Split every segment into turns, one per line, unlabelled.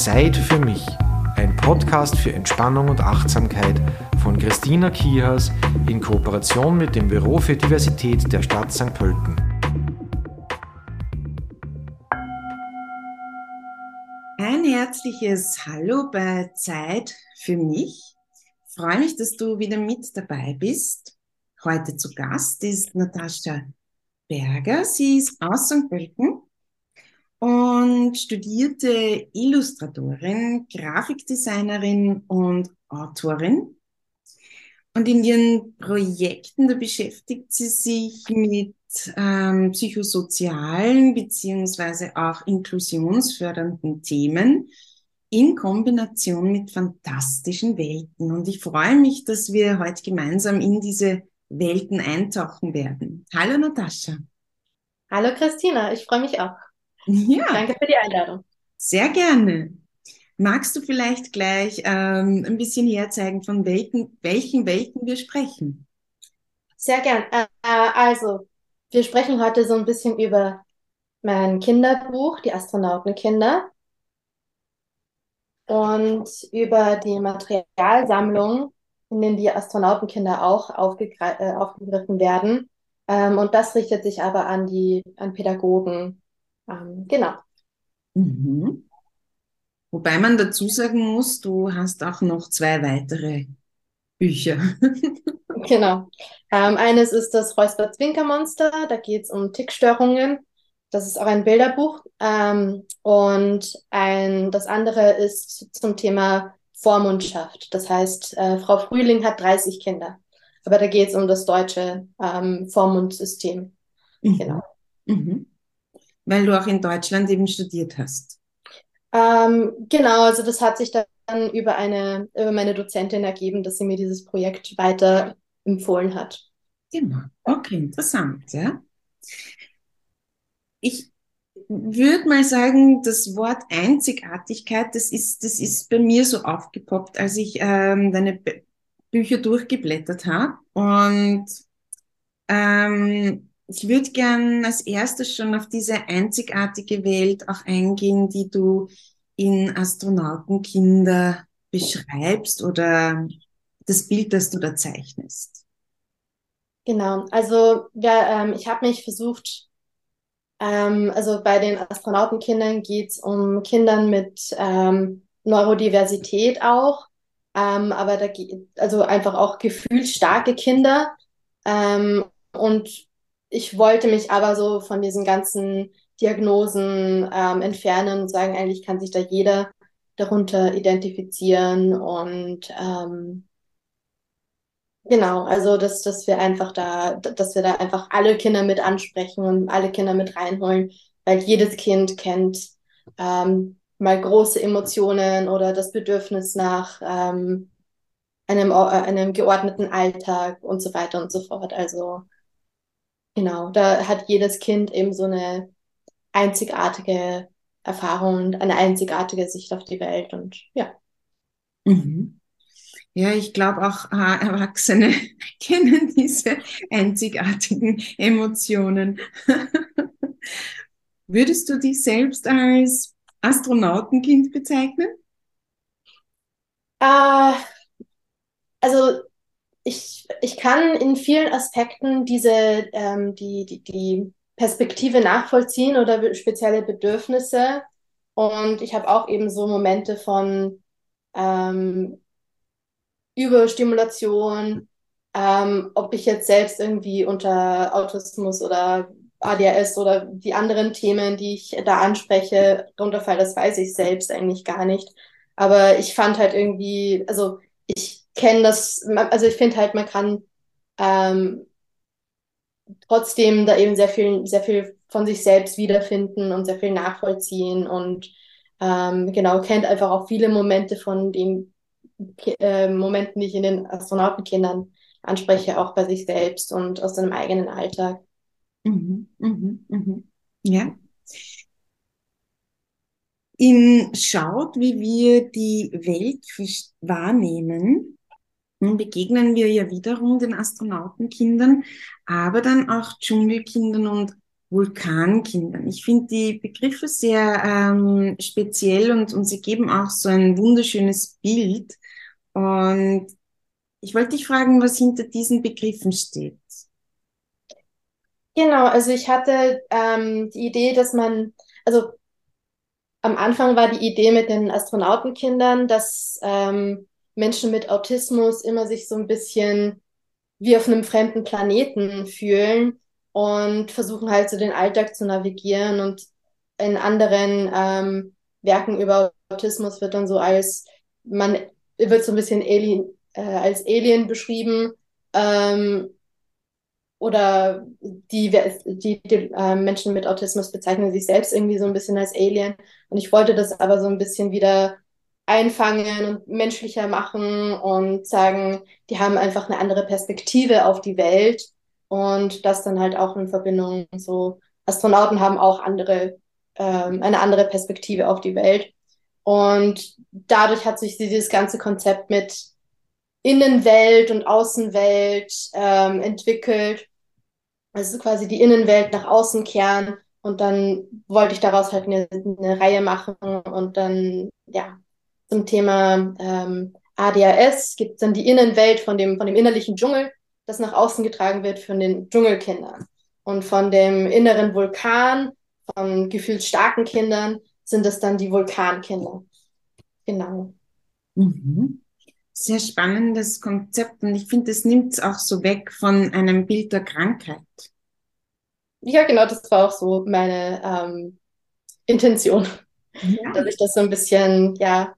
Zeit für mich. Ein Podcast für Entspannung und Achtsamkeit von Christina Kihas in Kooperation mit dem Büro für Diversität der Stadt St. Pölten.
Ein herzliches Hallo bei Zeit für mich. Ich freue mich, dass du wieder mit dabei bist. Heute zu Gast ist Natascha Berger. Sie ist aus St. Pölten und studierte Illustratorin, Grafikdesignerin und Autorin. Und in ihren Projekten, da beschäftigt sie sich mit ähm, psychosozialen beziehungsweise auch inklusionsfördernden Themen in Kombination mit fantastischen Welten. Und ich freue mich, dass wir heute gemeinsam in diese Welten eintauchen werden. Hallo Natascha.
Hallo Christina, ich freue mich auch.
Ja.
Danke für die Einladung.
Sehr gerne. Magst du vielleicht gleich ähm, ein bisschen herzeigen, von welchen, welchen Welten wir sprechen?
Sehr gern. Äh, also, wir sprechen heute so ein bisschen über mein Kinderbuch, die Astronautenkinder, und über die Materialsammlung, in denen die Astronautenkinder auch äh, aufgegriffen werden. Ähm, und das richtet sich aber an die an Pädagogen ähm, genau.
Mhm. Wobei man dazu sagen muss, du hast auch noch zwei weitere Bücher.
genau. Ähm, eines ist das Räusper-Zwinker-Monster, da geht es um Tickstörungen. Das ist auch ein Bilderbuch. Ähm, und ein, das andere ist zum Thema Vormundschaft. Das heißt, äh, Frau Frühling hat 30 Kinder. Aber da geht es um das deutsche ähm, Vormundsystem.
Mhm. Genau. Mhm weil du auch in Deutschland eben studiert hast.
Ähm, genau, also das hat sich dann über eine, über meine Dozentin ergeben, dass sie mir dieses Projekt weiter empfohlen hat.
Genau. Okay, interessant, ja. Ich würde mal sagen, das Wort Einzigartigkeit, das ist, das ist bei mir so aufgepoppt, als ich ähm, deine B Bücher durchgeblättert habe. Und ähm, ich würde gern als erstes schon auf diese einzigartige Welt auch eingehen, die du in Astronautenkinder beschreibst oder das Bild, das du da zeichnest.
Genau, also ja, ähm, ich habe mich versucht, ähm, also bei den Astronautenkindern geht es um Kindern mit ähm, Neurodiversität auch, ähm, aber da geht also einfach auch gefühlsstarke Kinder ähm, und ich wollte mich aber so von diesen ganzen Diagnosen ähm, entfernen und sagen, eigentlich kann sich da jeder darunter identifizieren und ähm, genau, also dass, dass wir einfach da, dass wir da einfach alle Kinder mit ansprechen und alle Kinder mit reinholen, weil jedes Kind kennt ähm, mal große Emotionen oder das Bedürfnis nach ähm, einem, äh, einem geordneten Alltag und so weiter und so fort. Also Genau, da hat jedes Kind eben so eine einzigartige Erfahrung und eine einzigartige Sicht auf die Welt und ja.
Mhm. Ja, ich glaube auch Erwachsene kennen diese einzigartigen Emotionen. Würdest du dich selbst als Astronautenkind bezeichnen?
Äh, also ich, ich kann in vielen Aspekten diese, ähm, die, die, die Perspektive nachvollziehen oder spezielle Bedürfnisse. Und ich habe auch eben so Momente von ähm, Überstimulation, ähm, ob ich jetzt selbst irgendwie unter Autismus oder ADHS oder die anderen Themen, die ich da anspreche, runterfallen, das weiß ich selbst eigentlich gar nicht. Aber ich fand halt irgendwie, also ich kenne das, also ich finde halt, man kann ähm, trotzdem da eben sehr viel, sehr viel von sich selbst wiederfinden und sehr viel nachvollziehen und ähm, genau, kennt einfach auch viele Momente von den äh, Momenten, die ich in den Astronautenkindern anspreche, auch bei sich selbst und aus seinem eigenen Alltag.
Mhm, mhm, mhm. Ja. In Schaut, wie wir die Welt wahrnehmen, nun begegnen wir ja wiederum den Astronautenkindern, aber dann auch Dschungelkindern und Vulkankindern. Ich finde die Begriffe sehr ähm, speziell und, und sie geben auch so ein wunderschönes Bild. Und ich wollte dich fragen, was hinter diesen Begriffen steht.
Genau, also ich hatte ähm, die Idee, dass man, also am Anfang war die Idee mit den Astronautenkindern, dass ähm, Menschen mit Autismus immer sich so ein bisschen wie auf einem fremden Planeten fühlen und versuchen halt so den Alltag zu navigieren. Und in anderen ähm, Werken über Autismus wird dann so als man wird so ein bisschen Alien, äh, als Alien beschrieben ähm, oder die, die, die äh, Menschen mit Autismus bezeichnen sich selbst irgendwie so ein bisschen als Alien. Und ich wollte das aber so ein bisschen wieder einfangen und menschlicher machen und sagen, die haben einfach eine andere Perspektive auf die Welt und das dann halt auch in Verbindung so Astronauten haben auch andere ähm, eine andere Perspektive auf die Welt und dadurch hat sich dieses ganze Konzept mit Innenwelt und Außenwelt ähm, entwickelt. Also quasi die Innenwelt nach außen kehren und dann wollte ich daraus halt eine, eine Reihe machen und dann ja zum Thema ähm, ADHS gibt es dann die Innenwelt von dem, von dem innerlichen Dschungel, das nach außen getragen wird von den Dschungelkindern. Und von dem inneren Vulkan, von gefühlt starken Kindern, sind es dann die Vulkankinder. Genau.
Mhm. Sehr spannendes Konzept und ich finde, es nimmt es auch so weg von einem Bild der Krankheit.
Ja, genau, das war auch so meine ähm, Intention, ja. dass ich das so ein bisschen, ja,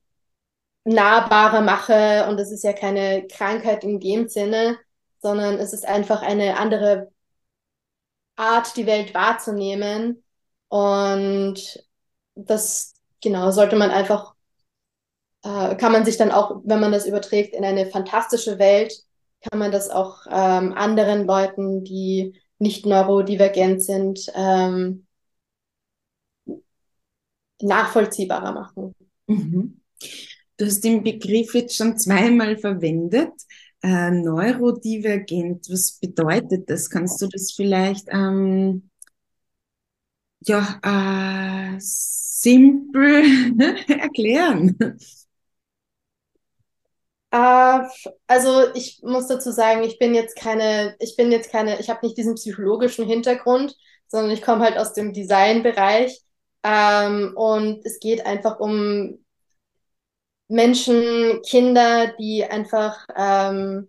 nahbarer mache und es ist ja keine Krankheit in dem Sinne, sondern es ist einfach eine andere Art, die Welt wahrzunehmen und das, genau, sollte man einfach, äh, kann man sich dann auch, wenn man das überträgt in eine fantastische Welt, kann man das auch ähm, anderen Leuten, die nicht neurodivergent sind, ähm, nachvollziehbarer machen.
Mhm. Du hast den Begriff jetzt schon zweimal verwendet. Äh, neurodivergent, was bedeutet das? Kannst du das vielleicht ähm, ja, äh, simpel erklären?
Äh, also ich muss dazu sagen, ich bin jetzt keine, ich bin jetzt keine, ich habe nicht diesen psychologischen Hintergrund, sondern ich komme halt aus dem Designbereich. Ähm, und es geht einfach um Menschen, Kinder, die einfach, ähm,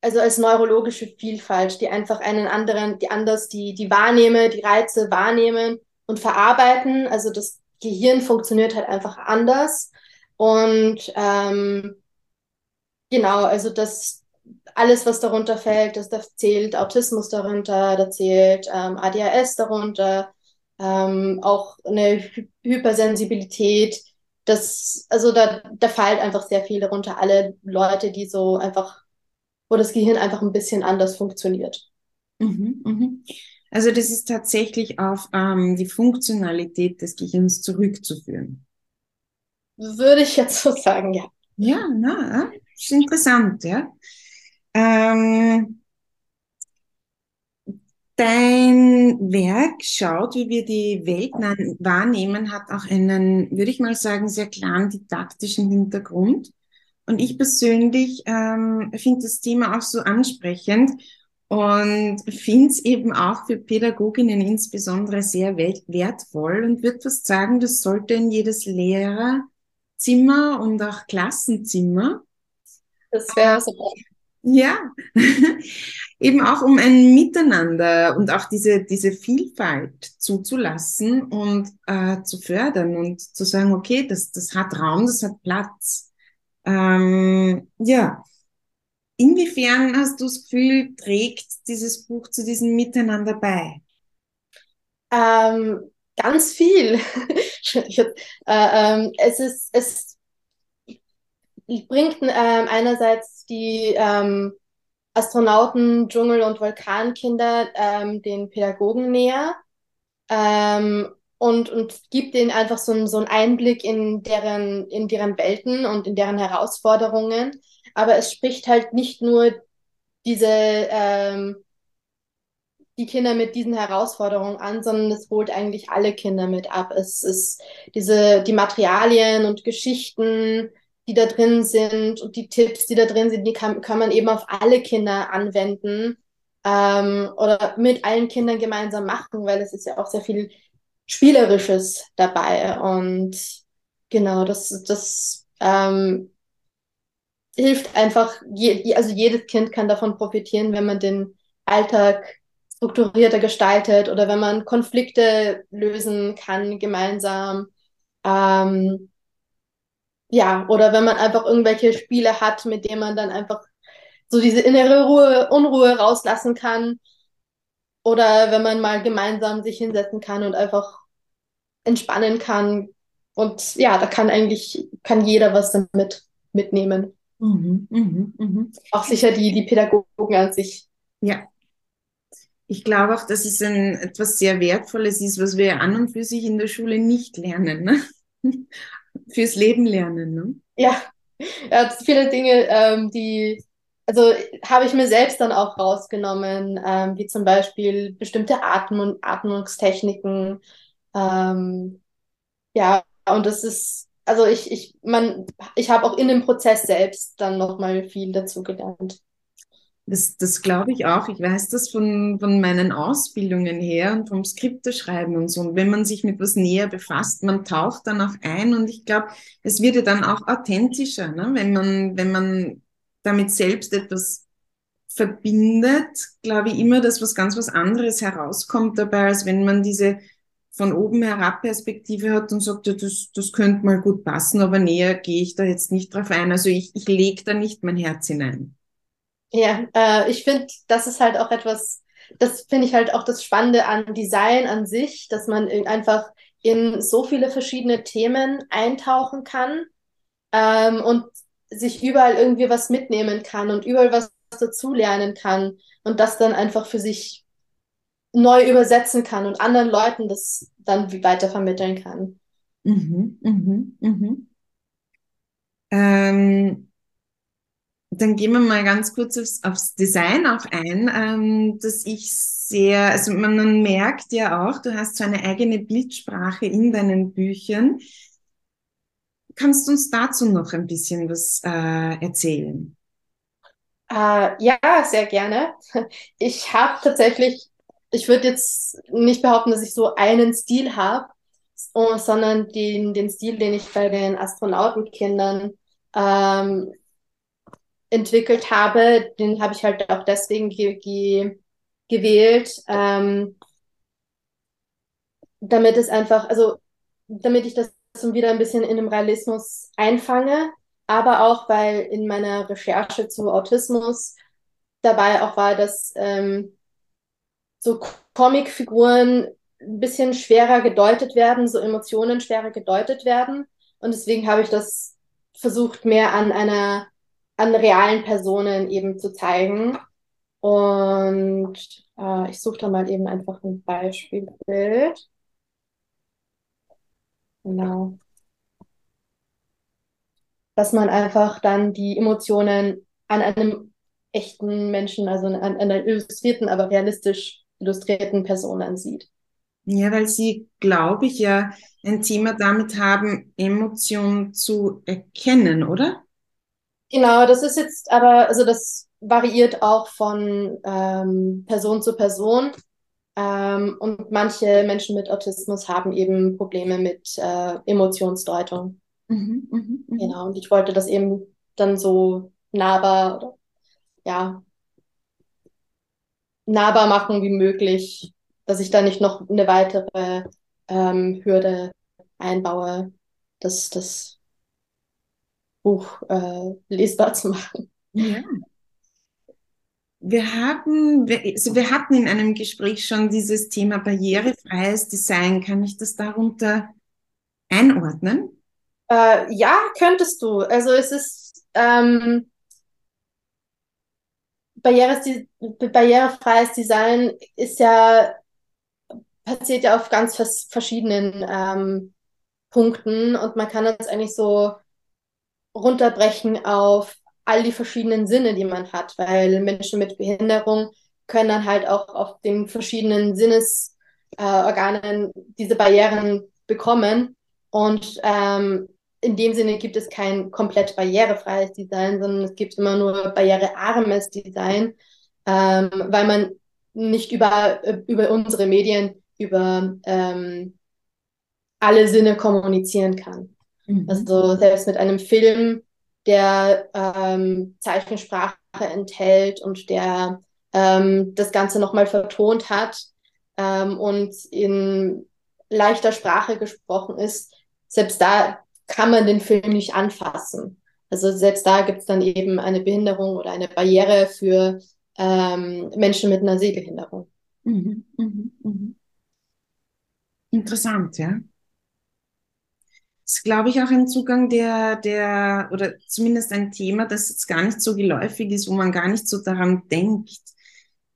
also als neurologische Vielfalt, die einfach einen anderen, die anders die, die Wahrnehme, die Reize wahrnehmen und verarbeiten. Also das Gehirn funktioniert halt einfach anders. Und ähm, genau, also das alles, was darunter fällt, das, da zählt Autismus darunter, da zählt ähm, ADHS darunter, ähm, auch eine Hy Hypersensibilität, das, also da, da fällt einfach sehr viel darunter. Alle Leute, die so einfach, wo das Gehirn einfach ein bisschen anders funktioniert.
Mhm, mhm. Also das ist tatsächlich auf ähm, die Funktionalität des Gehirns zurückzuführen.
Würde ich jetzt so sagen, ja.
Ja, na, ist interessant, ja. Ähm, Dein Werk schaut, wie wir die Welt wahrnehmen, hat auch einen, würde ich mal sagen, sehr klaren didaktischen Hintergrund. Und ich persönlich ähm, finde das Thema auch so ansprechend und finde es eben auch für Pädagoginnen insbesondere sehr wertvoll und würde fast sagen, das sollte in jedes Lehrerzimmer und auch Klassenzimmer.
Das wäre so.
Ja, eben auch um ein Miteinander und auch diese, diese Vielfalt zuzulassen und äh, zu fördern und zu sagen, okay, das, das hat Raum, das hat Platz. Ähm, ja, inwiefern hast du das Gefühl, trägt dieses Buch zu diesem Miteinander bei?
Ähm, ganz viel. äh, ähm, es ist, es bringt ähm, einerseits die ähm, Astronauten, Dschungel- und Vulkankinder ähm, den Pädagogen näher ähm, und, und gibt ihnen einfach so, so einen Einblick in deren, in deren Welten und in deren Herausforderungen. Aber es spricht halt nicht nur diese, ähm, die Kinder mit diesen Herausforderungen an, sondern es holt eigentlich alle Kinder mit ab. Es ist diese, die Materialien und Geschichten, die da drin sind und die Tipps, die da drin sind, die kann, kann man eben auf alle Kinder anwenden ähm, oder mit allen Kindern gemeinsam machen, weil es ist ja auch sehr viel Spielerisches dabei. Und genau, das, das ähm, hilft einfach, je, also jedes Kind kann davon profitieren, wenn man den Alltag strukturierter gestaltet oder wenn man Konflikte lösen kann gemeinsam. Ähm, ja, oder wenn man einfach irgendwelche Spiele hat, mit denen man dann einfach so diese innere Ruhe, Unruhe rauslassen kann. Oder wenn man mal gemeinsam sich hinsetzen kann und einfach entspannen kann. Und ja, da kann eigentlich, kann jeder was damit mitnehmen. Mhm, mh, mh. Auch sicher die, die Pädagogen an sich.
Ja. Ich glaube auch, dass es ein, etwas sehr Wertvolles ist, was wir an und für sich in der Schule nicht lernen. Ne? Fürs Leben lernen. Ne?
Ja. ja, viele Dinge, ähm, die, also habe ich mir selbst dann auch rausgenommen, ähm, wie zum Beispiel bestimmte Atmen und Atmungstechniken. Ähm, ja, und das ist also ich, ich, man, ich habe auch in dem Prozess selbst dann nochmal viel dazu gelernt.
Das, das glaube ich auch. Ich weiß das von, von meinen Ausbildungen her und vom Skripteschreiben und so. Und wenn man sich mit was näher befasst, man taucht dann auch ein und ich glaube, es wird ja dann auch authentischer, ne? wenn man, wenn man damit selbst etwas verbindet, glaube ich immer, dass was ganz was anderes herauskommt dabei, als wenn man diese von oben herab Perspektive hat und sagt, ja, das, das könnte mal gut passen, aber näher gehe ich da jetzt nicht drauf ein. Also ich, ich lege da nicht mein Herz hinein.
Ja, äh, ich finde, das ist halt auch etwas, das finde ich halt auch das Spannende an Design an sich, dass man einfach in so viele verschiedene Themen eintauchen kann ähm, und sich überall irgendwie was mitnehmen kann und überall was dazulernen kann und das dann einfach für sich neu übersetzen kann und anderen Leuten das dann weiter vermitteln kann. Mhm, mhm,
mhm. Ähm, dann gehen wir mal ganz kurz aufs, aufs Design auch ein, ähm, dass ich sehr, also man, man, merkt ja auch, du hast so eine eigene Bildsprache in deinen Büchern. Kannst du uns dazu noch ein bisschen was äh, erzählen?
Äh, ja, sehr gerne. Ich habe tatsächlich ich würde jetzt nicht behaupten, dass ich so einen Stil habe, sondern den, den Stil, den ich bei den Astronautenkindern ähm, entwickelt habe, den habe ich halt auch deswegen ge ge gewählt, ähm, damit es einfach, also damit ich das wieder ein bisschen in dem Realismus einfange, aber auch, weil in meiner Recherche zu Autismus dabei auch war, dass ähm, so Comicfiguren ein bisschen schwerer gedeutet werden, so Emotionen schwerer gedeutet werden. Und deswegen habe ich das versucht, mehr an einer, an realen Personen eben zu zeigen. Und äh, ich suche da mal eben einfach ein Beispielbild. Genau. Dass man einfach dann die Emotionen an einem echten Menschen, also an einer illustrierten, aber realistisch illustrierten Personen sieht.
Ja, weil Sie, glaube ich, ja ein Thema damit haben, Emotionen zu erkennen, oder?
Genau, das ist jetzt aber, also das variiert auch von ähm, Person zu Person. Ähm, und manche Menschen mit Autismus haben eben Probleme mit äh, Emotionsdeutung. Mhm, mh, mh. Genau, und ich wollte das eben dann so nahbar oder ja, nahbar machen wie möglich, dass ich da nicht noch eine weitere ähm, Hürde einbaue, das, das Buch äh, lesbar zu machen. Ja.
Wir haben, also wir hatten in einem Gespräch schon dieses Thema barrierefreies Design. Kann ich das darunter einordnen?
Äh, ja, könntest du. Also es ist ähm, barrierefreies Design ist ja, passiert ja auf ganz verschiedenen ähm, Punkten und man kann das eigentlich so runterbrechen auf all die verschiedenen Sinne, die man hat, weil Menschen mit Behinderung können dann halt auch auf den verschiedenen Sinnesorganen äh, diese Barrieren bekommen. Und ähm, in dem Sinne gibt es kein komplett barrierefreies Design, sondern es gibt immer nur barrierearmes Design, ähm, weil man nicht über, über unsere Medien, über ähm, alle Sinne kommunizieren kann. Mhm. Also selbst mit einem Film, der ähm, Zeichensprache enthält und der ähm, das Ganze nochmal vertont hat ähm, und in leichter Sprache gesprochen ist, selbst da kann man den Film nicht anfassen. Also selbst da gibt es dann eben eine Behinderung oder eine Barriere für ähm, Menschen mit einer Sehbehinderung. Mhm, mh,
mh. Interessant, ja. Ist, glaube ich, auch ein Zugang, der, der, oder zumindest ein Thema, das jetzt gar nicht so geläufig ist, wo man gar nicht so daran denkt.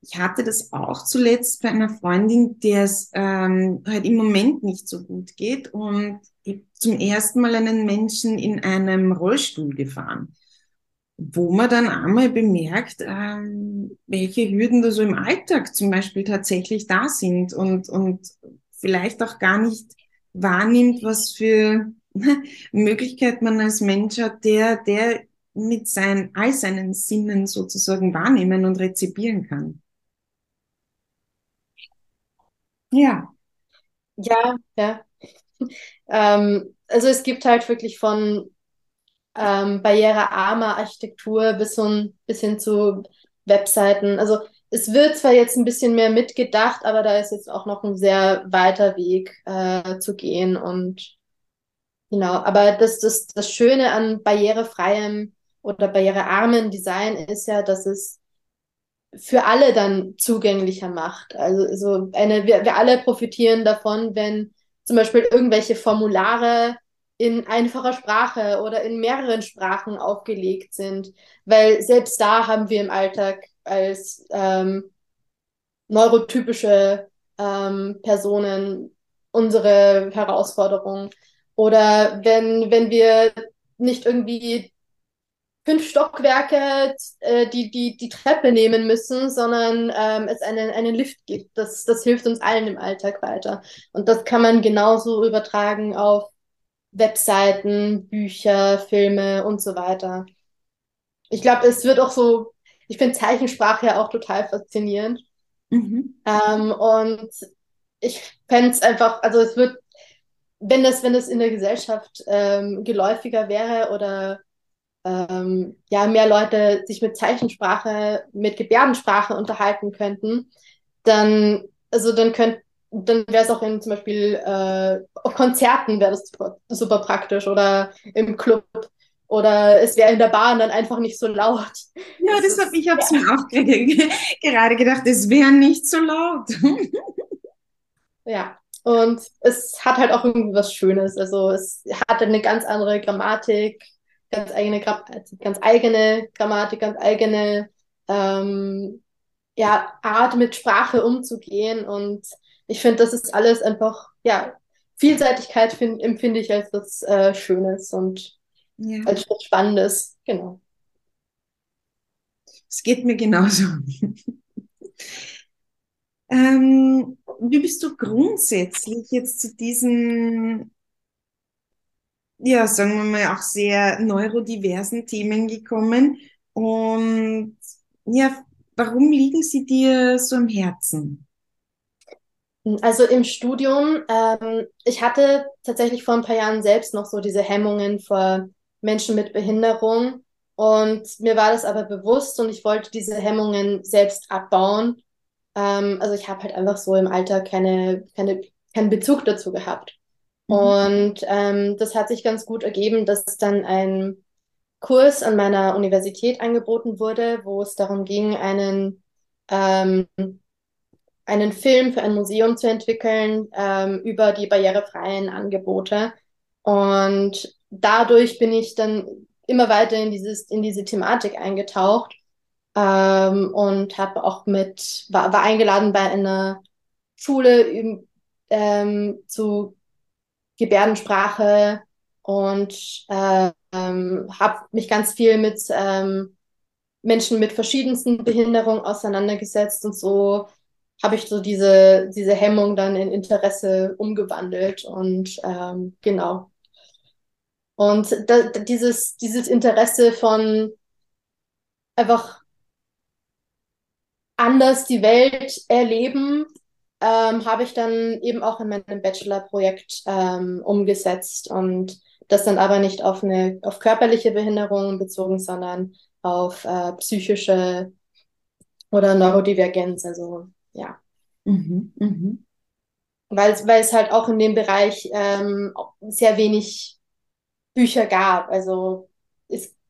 Ich hatte das auch zuletzt bei einer Freundin, der es ähm, halt im Moment nicht so gut geht und zum ersten Mal einen Menschen in einem Rollstuhl gefahren, wo man dann einmal bemerkt, ähm, welche Hürden da so im Alltag zum Beispiel tatsächlich da sind und, und vielleicht auch gar nicht wahrnimmt, was für Möglichkeit man als Mensch hat, der, der mit seinen, all seinen Sinnen sozusagen wahrnehmen und rezipieren kann.
Ja. Ja, ja. ähm, also es gibt halt wirklich von ähm, barrierearmer Architektur bis, ein, bis hin zu Webseiten. Also es wird zwar jetzt ein bisschen mehr mitgedacht, aber da ist jetzt auch noch ein sehr weiter Weg äh, zu gehen. Und genau, aber das, das, das Schöne an barrierefreiem oder barrierearmen Design ist ja, dass es für alle dann zugänglicher macht. Also, also eine, wir, wir alle profitieren davon, wenn zum Beispiel irgendwelche Formulare in einfacher Sprache oder in mehreren Sprachen aufgelegt sind, weil selbst da haben wir im Alltag als ähm, neurotypische ähm, Personen unsere Herausforderungen. Oder wenn, wenn wir nicht irgendwie fünf Stockwerke äh, die, die, die Treppe nehmen müssen, sondern ähm, es einen, einen Lift gibt. Das, das hilft uns allen im Alltag weiter. Und das kann man genauso übertragen auf Webseiten, Bücher, Filme und so weiter. Ich glaube, es wird auch so ich finde Zeichensprache ja auch total faszinierend. Mhm. Ähm, und ich fände es einfach, also es wird, wenn das, wenn das in der Gesellschaft ähm, geläufiger wäre oder ähm, ja, mehr Leute sich mit Zeichensprache, mit Gebärdensprache unterhalten könnten, dann, also dann könnte dann wäre es auch in zum Beispiel äh, auf Konzerten wäre das super, super praktisch oder im Club oder es wäre in der Bahn dann einfach nicht so laut.
Ja, das, das hab, ich habe es ja. mir auch gerade gedacht, es wäre nicht so laut.
ja, und es hat halt auch irgendwie was Schönes. Also es hat eine ganz andere Grammatik, ganz eigene, ganz eigene Grammatik, ganz eigene ähm, ja, Art mit Sprache umzugehen. Und ich finde, das ist alles einfach, ja, Vielseitigkeit find, empfinde ich als was äh, Schönes und ja. als was Spannendes. Genau.
Es geht mir genauso. Ähm, wie bist du grundsätzlich jetzt zu diesen, ja, sagen wir mal, auch sehr neurodiversen Themen gekommen? Und ja, warum liegen sie dir so am Herzen?
Also im Studium, ähm, ich hatte tatsächlich vor ein paar Jahren selbst noch so diese Hemmungen vor Menschen mit Behinderung. Und mir war das aber bewusst und ich wollte diese Hemmungen selbst abbauen. Ähm, also ich habe halt einfach so im Alter keine, keine, keinen Bezug dazu gehabt. Mhm. Und ähm, das hat sich ganz gut ergeben, dass dann ein Kurs an meiner Universität angeboten wurde, wo es darum ging, einen, ähm, einen Film für ein Museum zu entwickeln ähm, über die barrierefreien Angebote. Und dadurch bin ich dann immer weiter in dieses, in diese Thematik eingetaucht ähm, und habe auch mit, war, war eingeladen bei einer Schule ähm, zu Gebärdensprache und ähm, habe mich ganz viel mit, ähm, Menschen mit verschiedensten Behinderungen auseinandergesetzt und so habe ich so diese, diese Hemmung dann in Interesse umgewandelt und ähm, genau. Und da, dieses, dieses Interesse von einfach anders die Welt erleben, ähm, habe ich dann eben auch in meinem Bachelorprojekt ähm, umgesetzt und das dann aber nicht auf eine auf körperliche Behinderung bezogen, sondern auf äh, psychische oder Neurodivergenz. Also ja. Mhm, mhm. Weil, weil es halt auch in dem Bereich ähm, sehr wenig Bücher gab. Also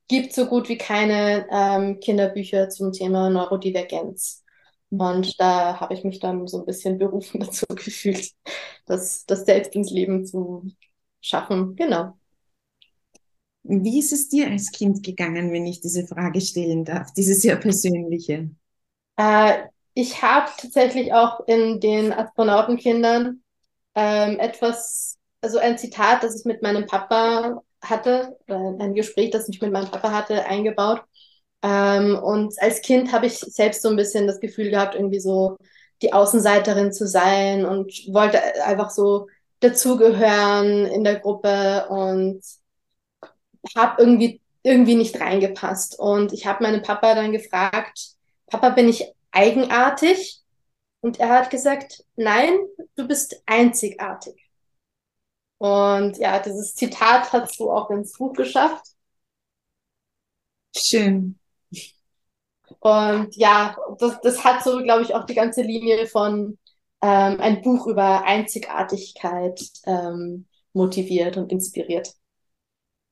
gibt so gut wie keine ähm, Kinderbücher zum Thema Neurodivergenz. Und da habe ich mich dann so ein bisschen berufen dazu gefühlt, das, das selbst ins Leben zu schaffen. Genau.
Wie ist es dir als Kind gegangen, wenn ich diese Frage stellen darf, diese sehr persönliche?
Äh, ich habe tatsächlich auch in den Astronautenkindern ähm, etwas, also ein Zitat, das ich mit meinem Papa hatte, ein Gespräch, das ich mit meinem Papa hatte, eingebaut. Ähm, und als Kind habe ich selbst so ein bisschen das Gefühl gehabt, irgendwie so die Außenseiterin zu sein und wollte einfach so dazugehören in der Gruppe und habe irgendwie irgendwie nicht reingepasst. Und ich habe meinen Papa dann gefragt, Papa, bin ich eigenartig? Und er hat gesagt, nein, du bist einzigartig. Und ja, dieses Zitat hast du auch ins Buch geschafft.
Schön.
Und ja, das, das hat so, glaube ich, auch die ganze Linie von ähm, ein Buch über Einzigartigkeit ähm, motiviert und inspiriert.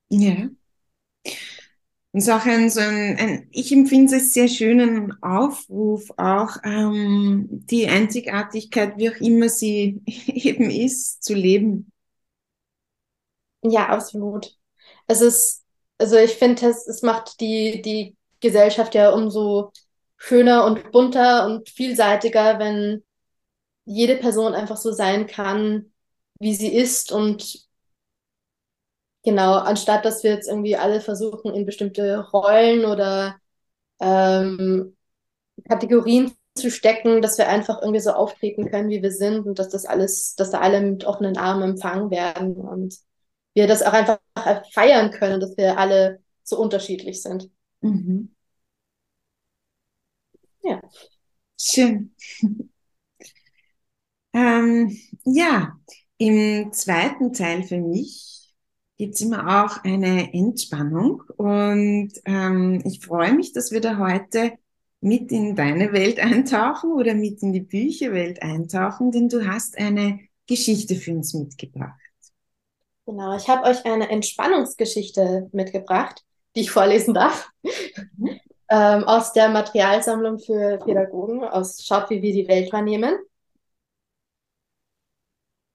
Ja. Und es ist auch ein, so ein, ein ich empfinde es sehr schönen Aufruf, auch ähm, die Einzigartigkeit, wie auch immer sie eben ist, zu leben.
Ja, absolut. Es ist, also ich finde, es, es macht die, die Gesellschaft ja umso schöner und bunter und vielseitiger, wenn jede Person einfach so sein kann, wie sie ist und Genau, anstatt dass wir jetzt irgendwie alle versuchen, in bestimmte Rollen oder ähm, Kategorien zu stecken, dass wir einfach irgendwie so auftreten können, wie wir sind und dass das alles, dass da alle mit offenen Armen empfangen werden und wir das auch einfach feiern können, dass wir alle so unterschiedlich sind. Mhm.
Ja. Schön. ähm, ja, im zweiten Teil für mich gibt's immer auch eine Entspannung. Und ähm, ich freue mich, dass wir da heute mit in deine Welt eintauchen oder mit in die Bücherwelt eintauchen, denn du hast eine Geschichte für uns mitgebracht.
Genau, ich habe euch eine Entspannungsgeschichte mitgebracht, die ich vorlesen darf. Mhm. ähm, aus der Materialsammlung für Pädagogen aus Schaut, wie wir die Welt wahrnehmen.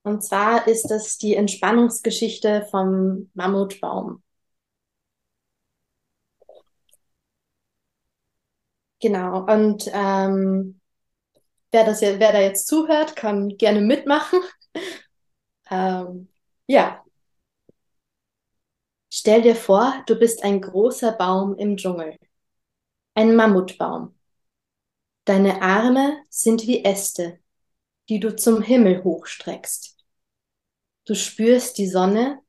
Und zwar ist es die Entspannungsgeschichte vom Mammutbaum. Genau, und ähm, wer, das, wer da jetzt zuhört, kann gerne mitmachen. ähm, ja. Stell dir vor, du bist ein großer Baum im Dschungel. Ein Mammutbaum. Deine Arme sind wie Äste, die du zum Himmel hochstreckst. Du spürst die Sonne,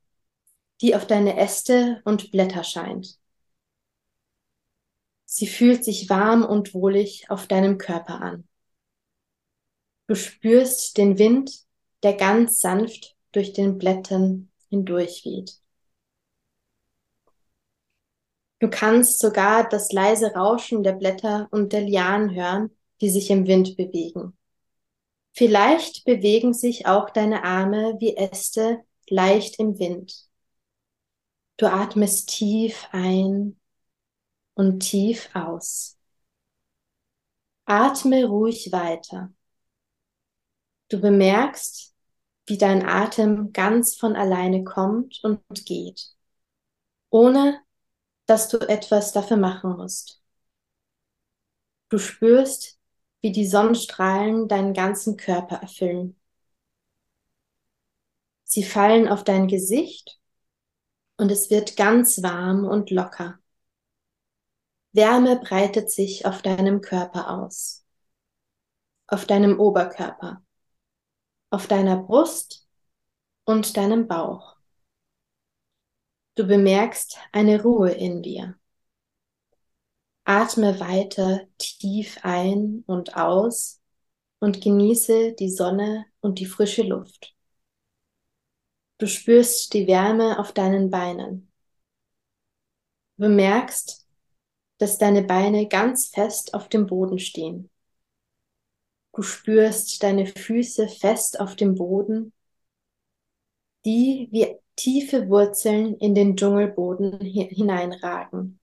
die auf deine Äste und Blätter scheint. Sie fühlt sich warm und wohlig auf deinem Körper an. Du spürst den Wind, der ganz sanft durch den Blättern hindurchweht. Du kannst sogar das leise Rauschen der Blätter und der Lianen hören, die sich im Wind bewegen. Vielleicht bewegen sich auch deine Arme wie Äste leicht im Wind. Du atmest tief ein und tief aus. Atme ruhig weiter. Du bemerkst, wie dein Atem ganz von alleine kommt und geht, ohne dass du etwas dafür machen musst. Du spürst, wie die Sonnenstrahlen deinen ganzen Körper erfüllen. Sie fallen auf dein Gesicht und es wird ganz warm und locker. Wärme breitet sich auf deinem Körper aus, auf deinem Oberkörper, auf deiner Brust und deinem Bauch. Du bemerkst eine Ruhe in dir. Atme weiter tief ein und aus und genieße die Sonne und die frische Luft. Du spürst die Wärme auf deinen Beinen. Du bemerkst, dass deine Beine ganz fest auf dem Boden stehen. Du spürst deine Füße fest auf dem Boden, die wie tiefe Wurzeln in den Dschungelboden hineinragen.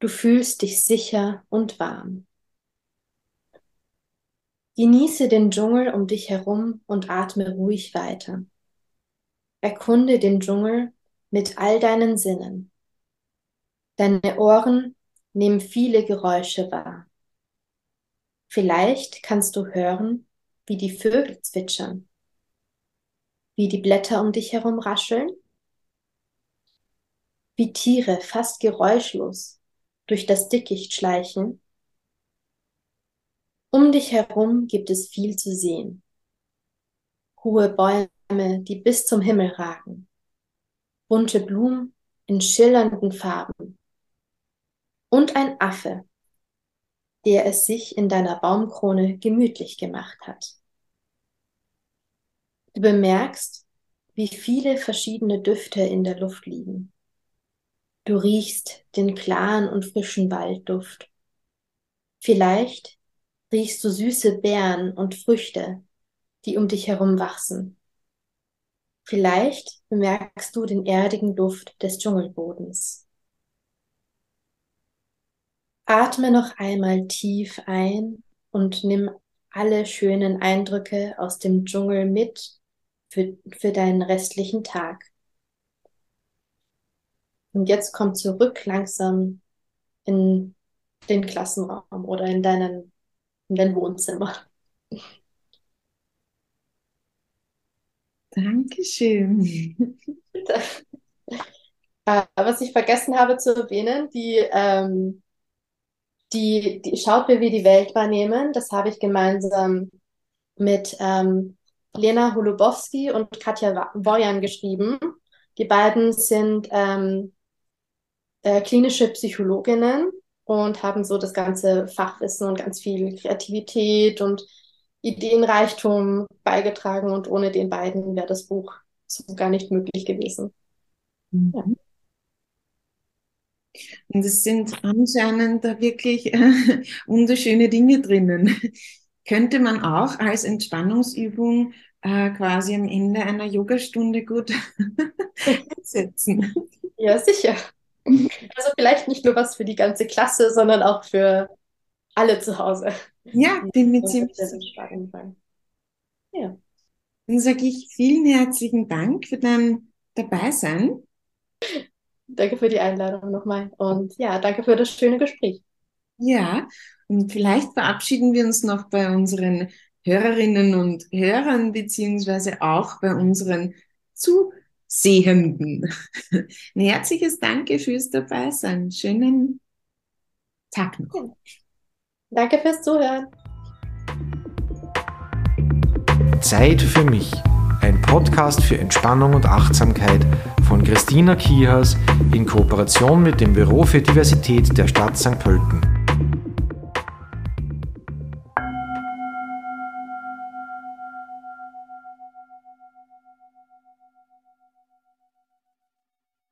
Du fühlst dich sicher und warm. Genieße den Dschungel um dich herum und atme ruhig weiter. Erkunde den Dschungel mit all deinen Sinnen. Deine Ohren nehmen viele Geräusche wahr. Vielleicht kannst du hören, wie die Vögel zwitschern, wie die Blätter um dich herum rascheln, wie Tiere fast geräuschlos durch das Dickicht schleichen um dich herum gibt es viel zu sehen. Hohe Bäume, die bis zum Himmel ragen. Bunte Blumen in schillernden Farben. Und ein Affe, der es sich in deiner Baumkrone gemütlich gemacht hat. Du bemerkst, wie viele verschiedene Düfte in der Luft liegen. Du riechst den klaren und frischen Waldduft. Vielleicht riechst du süße Beeren und Früchte, die um dich herum wachsen. Vielleicht bemerkst du den erdigen Duft des Dschungelbodens. Atme noch einmal tief ein und nimm alle schönen Eindrücke aus dem Dschungel mit für, für deinen restlichen Tag. Und jetzt komm zurück langsam in den Klassenraum oder in deinen in dein Wohnzimmer.
Dankeschön.
Äh, was ich vergessen habe zu erwähnen, die, ähm, die, die Schaut, wie wir die Welt wahrnehmen, das habe ich gemeinsam mit ähm, Lena Holubowski und Katja Wojan geschrieben. Die beiden sind ähm, äh, klinische Psychologinnen und haben so das ganze Fachwissen und ganz viel Kreativität und Ideenreichtum beigetragen und ohne den beiden wäre das Buch so gar nicht möglich gewesen. Mhm. Ja.
Und es sind anscheinend da wirklich äh, wunderschöne Dinge drinnen. Könnte man auch als Entspannungsübung äh, quasi am Ende einer Yogastunde gut setzen.
Ja, sicher. Also vielleicht nicht nur was für die ganze Klasse, sondern auch für alle zu Hause.
Ja, bin mir ziemlich sicher. Ja. Dann sage ich vielen herzlichen Dank für dein Dabeisein.
Danke für die Einladung nochmal und ja, danke für das schöne Gespräch.
Ja, und vielleicht verabschieden wir uns noch bei unseren Hörerinnen und Hörern, beziehungsweise auch bei unseren Zuhörern. Sehenden. Ein herzliches Danke fürs Dabeisein. Schönen Tag noch.
Danke fürs Zuhören.
Zeit für mich. Ein Podcast für Entspannung und Achtsamkeit von Christina Kihas in Kooperation mit dem Büro für Diversität der Stadt St. Pölten.